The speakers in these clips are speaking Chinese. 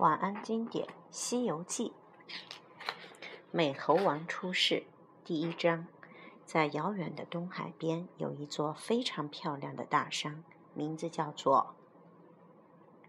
晚安经典《西游记》。美猴王出世，第一章。在遥远的东海边，有一座非常漂亮的大山，名字叫做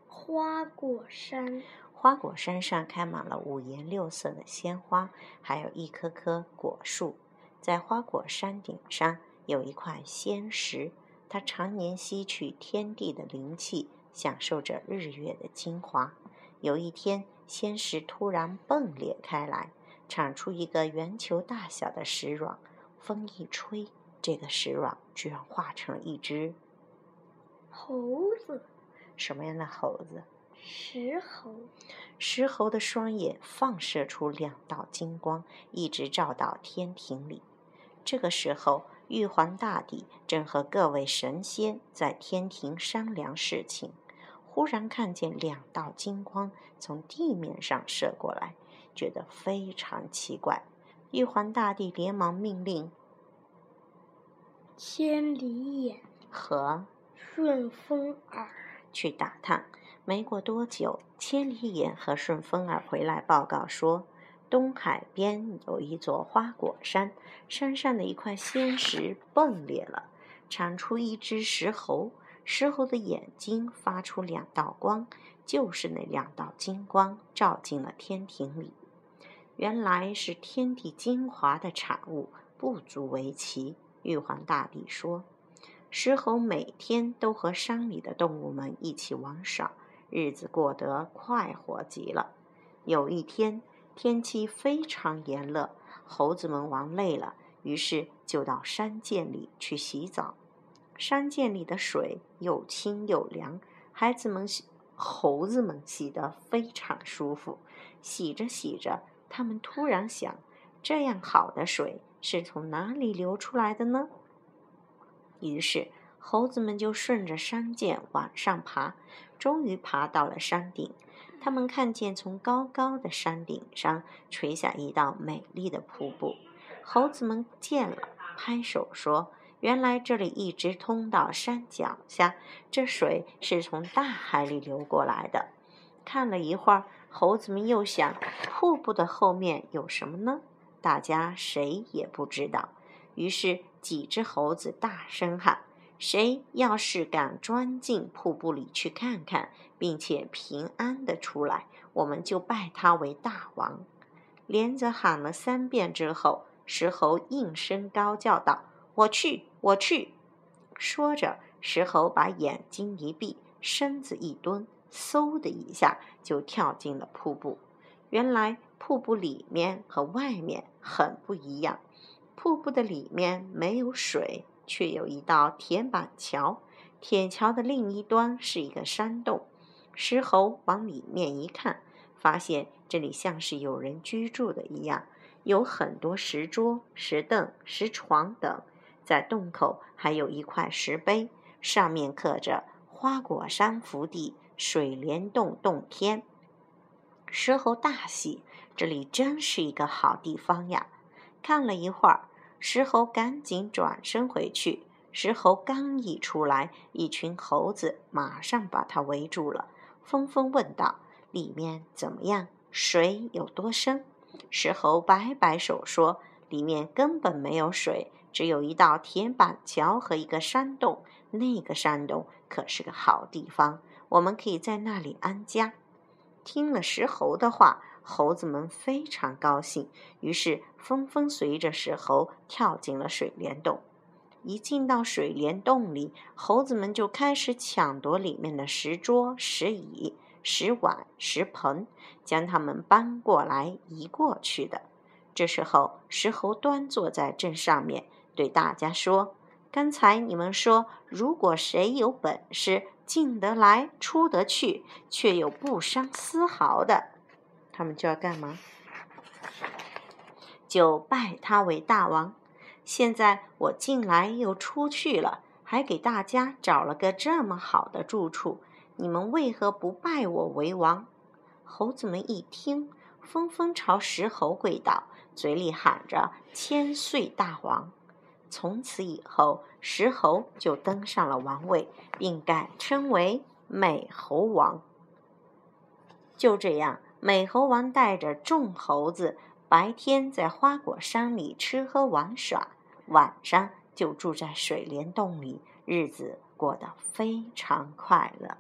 花果山。花果山上开满了五颜六色的鲜花，还有一棵棵果树。在花果山顶上有一块仙石，它常年吸取天地的灵气，享受着日月的精华。有一天，仙石突然迸裂开来，产出一个圆球大小的石卵。风一吹，这个石卵居然化成了一只猴子。什么样的猴子？石猴。石猴的双眼放射出两道金光，一直照到天庭里。这个时候，玉皇大帝正和各位神仙在天庭商量事情。忽然看见两道金光从地面上射过来，觉得非常奇怪。玉皇大帝连忙命令千里眼和顺风耳去打探。没过多久，千里眼和顺风耳回来报告说，东海边有一座花果山，山上的一块仙石崩裂了，产出一只石猴。石猴的眼睛发出两道光，就是那两道金光照进了天庭里。原来是天地精华的产物，不足为奇。玉皇大帝说：“石猴每天都和山里的动物们一起玩耍，日子过得快活极了。有一天，天气非常炎热，猴子们玩累了，于是就到山涧里去洗澡。”山涧里的水又清又凉，孩子们，猴子们洗得非常舒服。洗着洗着，他们突然想：这样好的水是从哪里流出来的呢？于是，猴子们就顺着山涧往上爬，终于爬到了山顶。他们看见从高高的山顶上垂下一道美丽的瀑布。猴子们见了，拍手说。原来这里一直通到山脚下，这水是从大海里流过来的。看了一会儿，猴子们又想，瀑布的后面有什么呢？大家谁也不知道。于是几只猴子大声喊：“谁要是敢钻进瀑布里去看看，并且平安的出来，我们就拜他为大王。”连着喊了三遍之后，石猴应声高叫道。我去，我去！说着，石猴把眼睛一闭，身子一蹲，嗖的一下就跳进了瀑布。原来，瀑布里面和外面很不一样。瀑布的里面没有水，却有一道铁板桥。铁桥的另一端是一个山洞。石猴往里面一看，发现这里像是有人居住的一样，有很多石桌、石凳、石床等。在洞口还有一块石碑，上面刻着“花果山福地，水帘洞洞天”。石猴大喜，这里真是一个好地方呀！看了一会儿，石猴赶紧转身回去。石猴刚一出来，一群猴子马上把他围住了，纷纷问道：“里面怎么样？水有多深？”石猴摆摆手说：“里面根本没有水。”只有一道铁板桥和一个山洞，那个山洞可是个好地方，我们可以在那里安家。听了石猴的话，猴子们非常高兴，于是纷纷随着石猴跳进了水帘洞。一进到水帘洞里，猴子们就开始抢夺里面的石桌、石椅、石碗、石盆，将它们搬过来、移过去的。这时候，石猴端坐在正上面。对大家说：“刚才你们说，如果谁有本事进得来出得去，却又不伤丝毫的，他们就要干嘛？就拜他为大王。现在我进来又出去了，还给大家找了个这么好的住处，你们为何不拜我为王？”猴子们一听，纷纷朝石猴跪倒，嘴里喊着：“千岁大王！”从此以后，石猴就登上了王位，并改称为美猴王。就这样，美猴王带着众猴子，白天在花果山里吃喝玩耍，晚上就住在水帘洞里，日子过得非常快乐。